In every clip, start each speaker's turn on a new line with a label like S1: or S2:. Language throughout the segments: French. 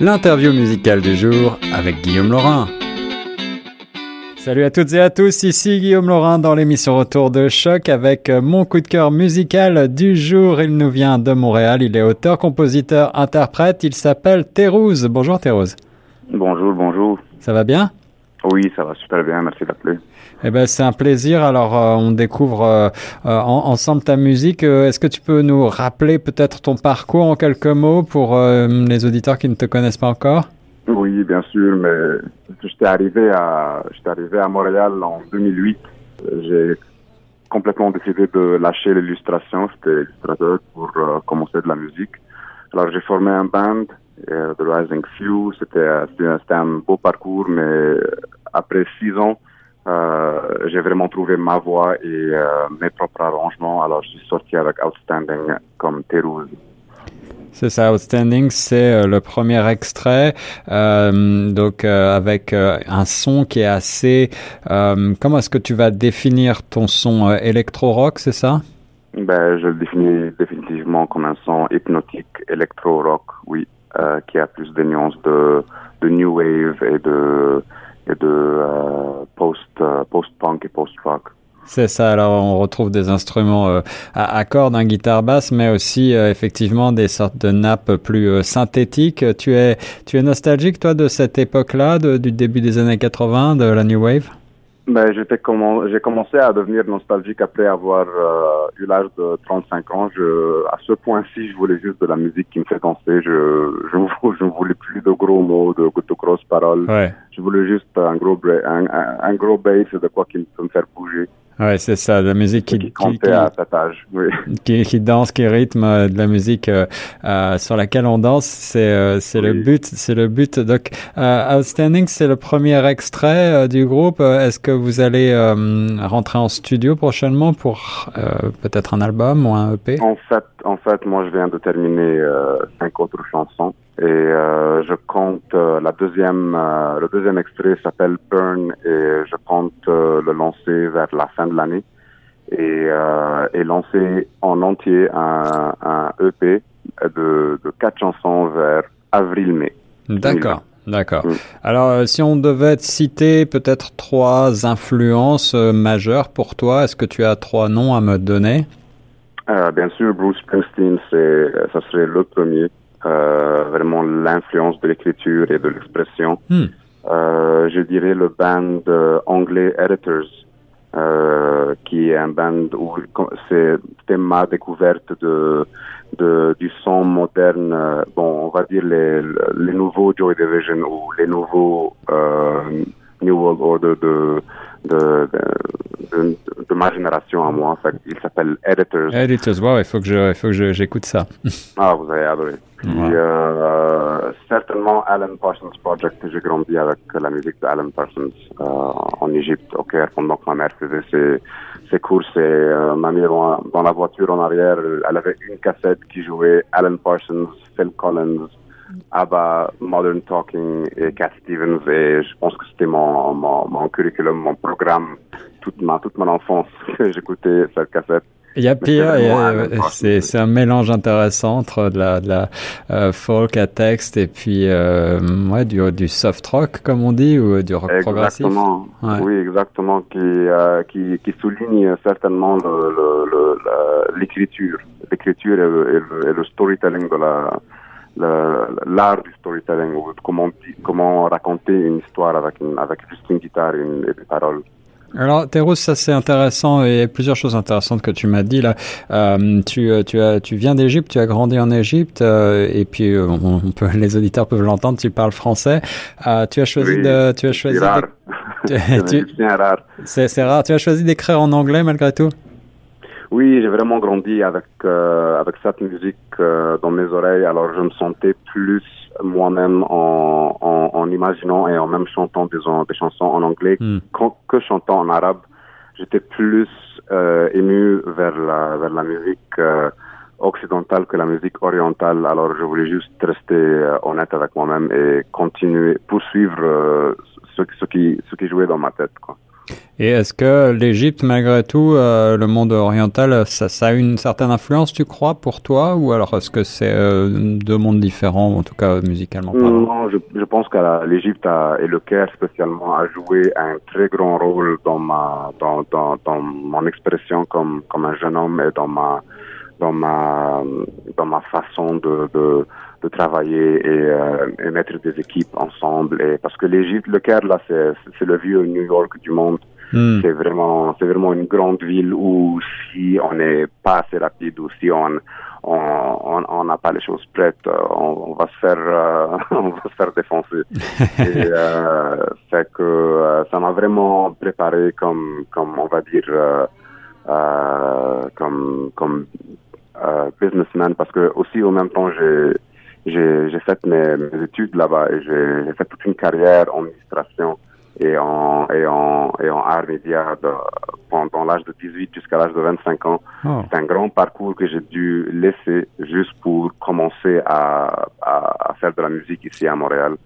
S1: l'interview musicale du jour avec Guillaume Laurin. Salut à toutes et à tous, ici Guillaume Laurin dans l'émission Retour de choc avec mon coup de cœur musical du jour. Il nous vient de Montréal, il est auteur, compositeur, interprète, il s'appelle Thérouse. Bonjour Thérouse.
S2: Bonjour, bonjour.
S1: Ça va bien?
S2: Oui, ça va super bien, merci d'appeler.
S1: Eh ben, c'est un plaisir. Alors, euh, on découvre euh, euh, ensemble ta musique. Est-ce que tu peux nous rappeler peut-être ton parcours en quelques mots pour les auditeurs qui ne te connaissent pas encore?
S2: Oui, bien sûr, mais j'étais arrivé à, j'étais arrivé à Montréal en 2008. J'ai complètement décidé de lâcher l'illustration. J'étais illustrateur pour commencer de la musique. Alors, j'ai formé un band, The Rising Few. C'était, c'était un beau parcours, mais après six ans, euh, j'ai vraiment trouvé ma voix et euh, mes propres arrangements. Alors, je suis sorti avec Outstanding comme Thérouse.
S1: C'est ça, Outstanding, c'est euh, le premier extrait, donc avec un son qui est assez... comment est-ce que tu vas définir ton son électro-rock, c'est ça?
S2: Ben, Je le définis définitivement comme un son hypnotique électro-rock, oui, qui a plus de nuances de, de new wave et de et de euh, post euh, post-punk et post-rock.
S1: C'est ça. Alors, on retrouve des instruments euh, à, cordes, un guitare basse, mais aussi effectivement des sortes de nappes plus synthétiques. Tu es, tu es nostalgique, toi, de cette époque-là, du début des années 80, de la New Wave?
S2: Ben, j'étais comment, j'ai commencé à devenir nostalgique après avoir euh, eu l'âge de 35 ans. Je, à ce point-ci, je voulais juste de la musique qui me fait danser. Je, je, je ne voulais plus de gros mots, de, de grosses paroles.
S1: Ouais.
S2: Je voulais juste un gros, un, un, un gros bass de quoi qui peut me faire bouger.
S1: Ouais, c'est ça, la musique qui,
S2: qui, qui, à cet âge, oui.
S1: qui, qui, danse, qui rythme euh, de la musique euh, euh, sur laquelle on danse, c'est euh, c'est le but, c'est le but. Donc, euh, Outstanding, c'est le premier extrait du groupe. Est-ce que vous allez rentrer en studio prochainement pour peut-être un album ou un EP
S2: En fait, en fait, moi, je viens de terminer cinq autres chansons. Et euh, je compte euh, la deuxième, euh, le deuxième extrait s'appelle Burn et je compte le lancer vers la fin de l'année et, et lancer en entier un, un EP de, de quatre chansons vers avril-mai.
S1: D'accord. D'accord. Mm. Alors, si on devait citer peut-être trois influences majeures pour toi, est-ce que tu as trois noms à me donner?
S2: Bien sûr, Bruce Springsteen, c'est, ça serait le premier vraiment l'influence de l'écriture et de l'expression. Euh, je dirais le band anglais Editors, euh, qui est un band où c'était ma découverte de, de, du son moderne, euh, bon, on va dire les, les nouveaux Joy Division ou les nouveaux euh, New World Order de, de, de, de, ma génération à moi. il s'appelle Editors.
S1: Editors, wow, il faut que je, il faut que j'écoute ça.
S2: ah, vous avez adoré. Puis, euh, certainement Alan Parsons Project. J'ai grandi avec la musique d'Alan Parsons euh, en Égypte, au Caire, pendant que ma mère faisait ses, ses courses. Et euh, ma mère, dans la voiture en arrière, elle avait une cassette qui jouait Alan Parsons, Phil Collins, ABBA, Modern Talking et Cat Stevens. Et je pense que c'était mon, mon, mon curriculum, mon programme, toute ma, toute mon enfance. J'écoutais cette cassette.
S1: Il y a pire, c'est un mélange intéressant entre de la, de la euh, folk à texte et puis euh, ouais, du, du soft rock comme on dit ou du rock
S2: exactement.
S1: progressif.
S2: Oui, exactement, qui, euh, qui, qui souligne certainement l'écriture, l'écriture et, et, le storytelling de la l'art du storytelling ou comment comment raconter une histoire avec une, avec juste une guitare et, une, et des paroles.
S1: Alors, Théros, ça c'est intéressant. A plusieurs choses intéressantes que tu m'as dit là. Euh, tu, euh, tu, as, tu viens d'Égypte, tu as grandi en Égypte, euh, et puis euh, on, peut, les auditeurs peuvent l'entendre. Tu parles français. Euh, tu as choisi de, tu as choisi.
S2: C'est rare.
S1: C'est rare. Tu as choisi d'écrire en anglais malgré tout?
S2: Oui, j'ai vraiment grandi avec avec cette musique dans mes oreilles. Alors, je me sentais plus moi-même en, en, en, imaginant et en même chantant des, des chansons en anglais mm. que chantant en arabe. J'étais plus euh, ému vers la, vers la musique euh, occidentale que la musique orientale. Alors je voulais juste rester euh, honnête avec moi-même et continuer, poursuivre euh, ce, ce, qui, ce qui jouait dans ma tête. Quoi.
S1: Et est-ce que l'Égypte, malgré tout, euh, le monde oriental, ça, ça, a une certaine influence, tu crois, pour toi Ou alors est-ce que c'est euh, deux mondes différents, en tout cas musicalement parlant?
S2: Non, je, je pense que l'Égypte et le Caire spécialement a joué un très grand rôle dans ma dans, dans, dans mon expression comme comme un jeune homme et dans ma dans ma dans ma façon de, de de travailler et, euh, et, mettre des équipes ensemble. Et parce que l'Égypte, le Caire, là, c'est le vieux New York du monde. Hmm. C'est vraiment, c'est vraiment une grande ville où si on n'est pas assez rapide ou si on on n'a pas les choses prêtes, euh, on, on va se faire, euh, on va se faire défoncer. et euh, c'est que euh, ça m'a vraiment préparé comme, comme on va dire, comme, comme businessman parce que aussi au même temps j'ai j'ai fait mes, mes études là-bas et j'ai fait toute une carrière en administration et en, et en, et en art média pendant l'âge de 18 jusqu'à l'âge de 25 ans. Oh. C'est un grand parcours que j'ai dû laisser juste pour commencer à, à, à, faire de la musique ici à Montréal.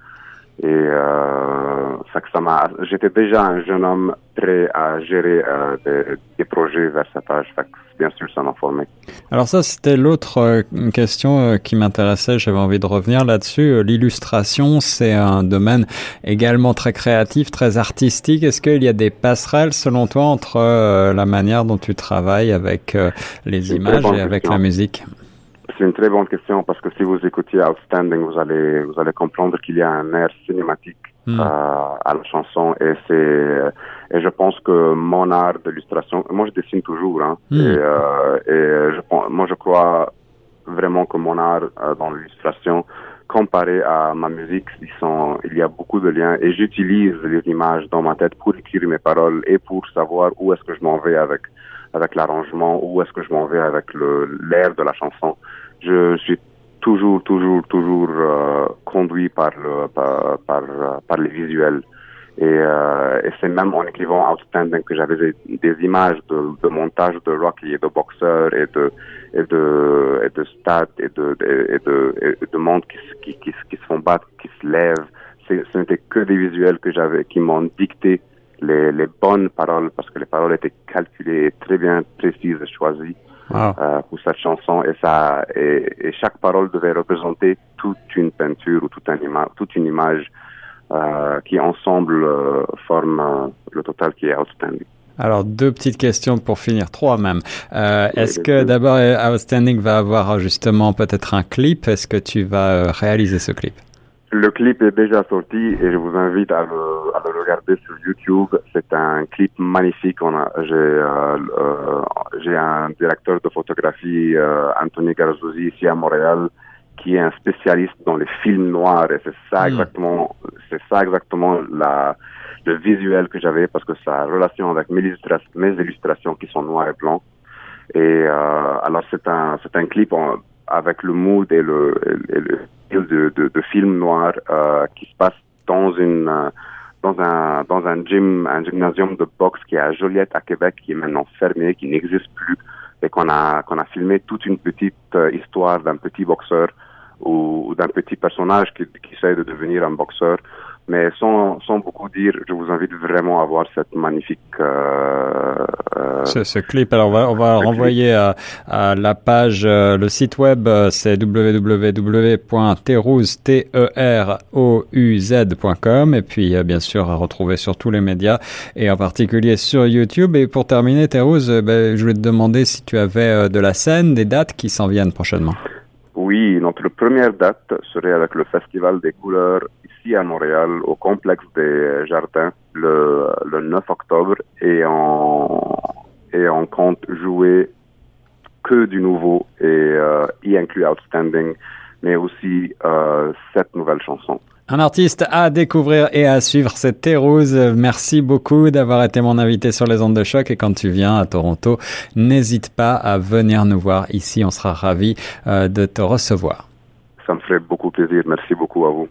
S2: Et euh, ça que ça m'a. J'étais déjà un jeune homme prêt à gérer euh, des, des, projets vers cet âge. Fait que bien sûr, ça m'a formé.
S1: Alors ça, c'était l'autre euh, question euh, qui m'intéressait. J'avais envie de revenir là-dessus. Euh, l'illustration, c'est un domaine également très créatif, très artistique. Est-ce qu'il y a des passerelles, selon toi, entre la manière dont tu travailles avec les images et avec la musique?
S2: C'est une très bonne question parce que si vous écoutez Outstanding, vous allez vous allez comprendre qu'il y a un air cinématique hmm. euh, à la chanson et c'est et je pense que mon art d'illustration, moi je dessine toujours hein, hmm. et, euh, et je, moi je crois vraiment que mon art euh, dans l'illustration comparé à ma musique, ils sont, il y a beaucoup de liens et j'utilise les images dans ma tête pour écrire mes paroles et pour savoir où est-ce que je m'en vais avec avec l'arrangement, où est-ce que je m'en vais avec l'air de la chanson je suis toujours, toujours, toujours euh, conduit par, le, par, par, par les visuels. Et, euh, et c'est même en écrivant Outstanding que j'avais des, images de, de montage de Rocky et de boxeurs et de et de et de stades et de et de et de monde qui, qui, qui, qui, se font battre, qui se lèvent. Ce n'était que des visuels que j'avais qui m'ont dicté les, les bonnes paroles parce que les paroles étaient calculées, très bien précises et choisies. Euh, pour cette chanson et ça et, et, chaque parole devait représenter toute une peinture ou toute, un ima toute une image euh, qui ensemble euh, forme euh, le total qui est outstanding.
S1: Alors deux petites questions pour finir, trois même. Euh, Est-ce que d'abord Outstanding va avoir justement peut-être un clip? Est-ce que tu vas réaliser ce clip?
S2: Le clip est déjà sorti et je vous invite à le, à le regarder sur YouTube. C'est un clip magnifique. On a, j'ai, euh, euh, j'ai un directeur de photographie, euh, Anthony Garzouzi, ici à Montréal, qui est un spécialiste dans les films noirs et c'est ça hmm. exactement, c'est ça exactement la, le visuel que j'avais parce que ça relation avec mes illustrations, mes illustrations qui sont noires et blancs. Et euh, alors c'est un, c'est un clip en, avec le mood et le, et le de, de, de film noir euh, qui se passe dans une euh, dans un dans un gym un gymnasium de boxe qui est à Joliette à Québec qui est maintenant fermé qui n'existe plus et qu'on a qu'on a filmé toute une petite euh, histoire d'un petit boxeur ou, ou d'un petit personnage qui, qui essaie de devenir un boxeur mais sans, sans beaucoup dire, je vous invite vraiment à voir cette magnifique. Euh,
S1: euh, ce, ce, clip. Alors on va, on va renvoyer à, à, la page, euh, le site web, euh, c'est www.terouz.com et puis bien sûr à retrouver sur tous les médias et en particulier sur YouTube. Et pour terminer, Terouz, ben, je voulais te demander si tu avais de la scène, des dates qui s'en viennent prochainement.
S2: Oui, notre première date serait avec le Festival des couleurs ici à Montréal, au complexe des Jardins, le, le 9 octobre, et on, compte jouer que du nouveau et euh, y inclut Outstanding, mais aussi euh, cette nouvelle chanson.
S1: Un artiste à découvrir et à suivre, c'est Terrouse. Merci beaucoup d'avoir été mon invité sur les ondes de choc. Et quand tu viens à Toronto, n'hésite pas à venir nous voir ici. On sera ravis euh, de te recevoir.
S2: Ça me ferait beaucoup plaisir. Merci beaucoup à vous.